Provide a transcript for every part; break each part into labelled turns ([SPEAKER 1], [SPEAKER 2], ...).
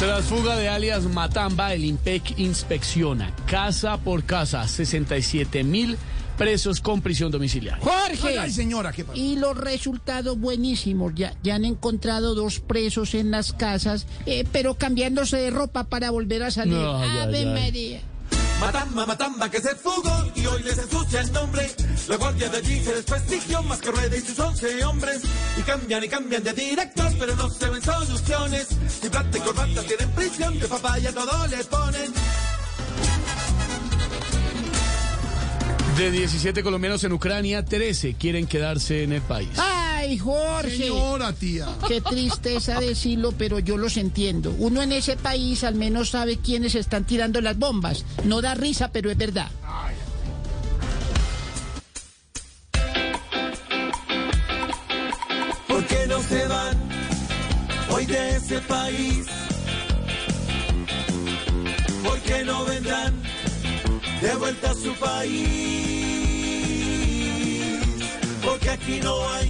[SPEAKER 1] Tras fuga de alias Matamba, el IMPEC inspecciona casa por casa 67 mil presos con prisión domiciliaria.
[SPEAKER 2] Jorge.
[SPEAKER 3] Ay, señora, ¿qué pasa?
[SPEAKER 2] Y los resultados buenísimos. Ya, ya han encontrado dos presos en las casas, eh, pero cambiándose de ropa para volver a salir.
[SPEAKER 1] No,
[SPEAKER 2] Ave. María.
[SPEAKER 4] Matamba, matamba que se fugó y hoy les ensucia el nombre. La guardia de allí se desprestigio más que rueda y sus once hombres. Y cambian y cambian de directos, pero no se ven soluciones. Y plata y corbata tienen prisión, de papaya todo le ponen.
[SPEAKER 1] De 17 colombianos en Ucrania, 13 quieren quedarse en el país.
[SPEAKER 2] Ay, Jorge.
[SPEAKER 3] Señora, tía.
[SPEAKER 2] Qué tristeza decirlo, pero yo los entiendo. Uno en ese país al menos sabe quiénes están tirando las bombas. No da risa, pero es verdad.
[SPEAKER 4] ¿Por qué no se van hoy de ese país? ¿Por qué no vendrán de vuelta a su país? Porque aquí no hay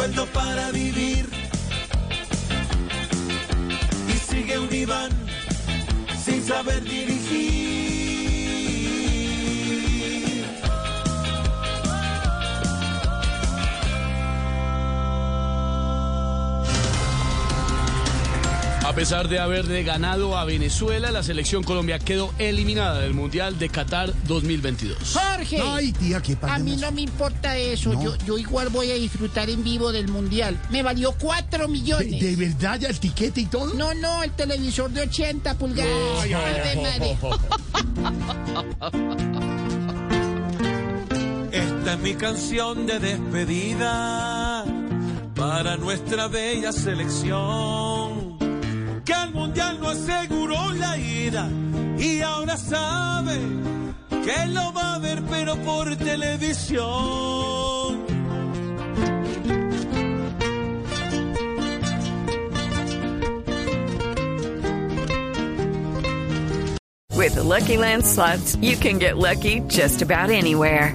[SPEAKER 4] Sueldo para vivir. Y sigue un Iván sin saber dirigir.
[SPEAKER 1] A pesar de haberle ganado a Venezuela, la selección Colombia quedó eliminada del Mundial de Qatar 2022.
[SPEAKER 2] Jorge.
[SPEAKER 3] Ay, tía, ¿qué pasa?
[SPEAKER 2] A mí no me importa eso.
[SPEAKER 3] No.
[SPEAKER 2] Yo, yo igual voy a disfrutar en vivo del mundial. Me valió cuatro millones.
[SPEAKER 3] ¿De, de verdad ya el tiquete y todo?
[SPEAKER 2] No, no, el televisor de 80 pulgadas. Ave María.
[SPEAKER 4] Esta es mi canción de despedida para nuestra bella selección. Que al mundial no aseguró la y ahora sabe que lo va a ver pero por televisión.
[SPEAKER 5] With the Lucky Land slots, you can get lucky just about anywhere.